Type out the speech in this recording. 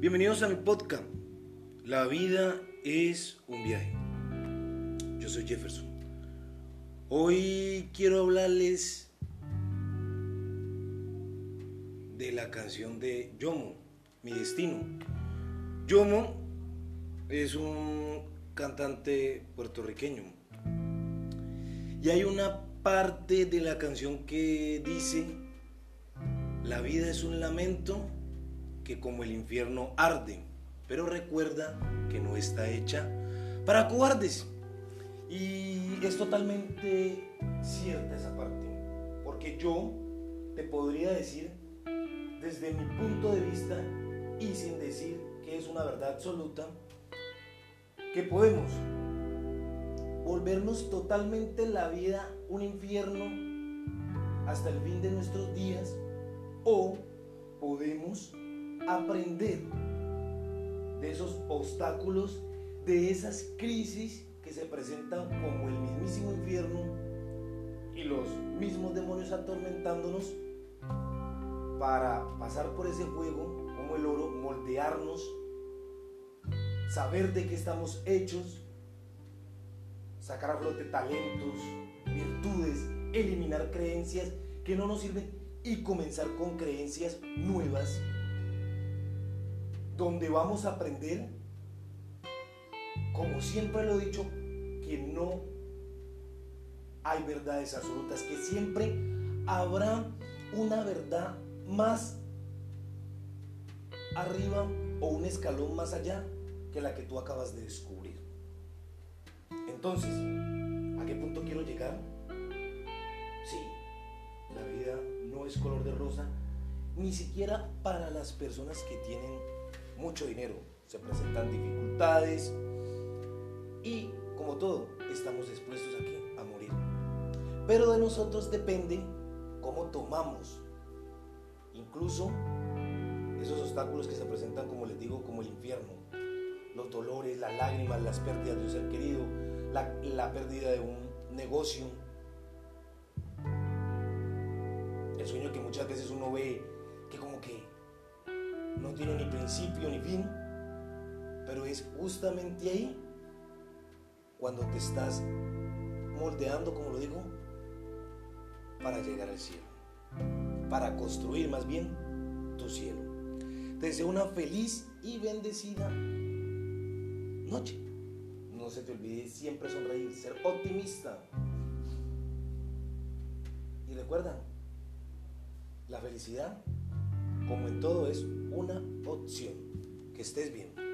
Bienvenidos a mi podcast. La vida es un viaje. Yo soy Jefferson. Hoy quiero hablarles de la canción de Yomo, Mi Destino. Yomo es un cantante puertorriqueño. Y hay una parte de la canción que dice, la vida es un lamento que como el infierno arde, pero recuerda que no está hecha para cobardes. Y es totalmente cierta esa parte, porque yo te podría decir desde mi punto de vista y sin decir que es una verdad absoluta, que podemos volvernos totalmente la vida un infierno hasta el fin de nuestros aprender de esos obstáculos, de esas crisis que se presentan como el mismísimo infierno y los mismos demonios atormentándonos para pasar por ese juego como el oro, moldearnos, saber de qué estamos hechos, sacar a flote talentos, virtudes, eliminar creencias que no nos sirven y comenzar con creencias nuevas donde vamos a aprender, como siempre lo he dicho, que no hay verdades absolutas, que siempre habrá una verdad más arriba o un escalón más allá que la que tú acabas de descubrir. Entonces, ¿a qué punto quiero llegar? Sí, la vida no es color de rosa, ni siquiera para las personas que tienen mucho dinero, se presentan dificultades y como todo, estamos expuestos aquí a morir. Pero de nosotros depende cómo tomamos incluso esos obstáculos que se presentan, como les digo, como el infierno, los dolores, las lágrimas, las pérdidas de un ser querido, la, la pérdida de un negocio, el sueño que muchas veces uno ve que como que no tiene ni principio ni fin, pero es justamente ahí cuando te estás moldeando, como lo digo, para llegar al cielo, para construir más bien tu cielo. Te deseo una feliz y bendecida noche. No se te olvide siempre sonreír, ser optimista. Y recuerda, la felicidad como en todo es una opción. Que estés bien.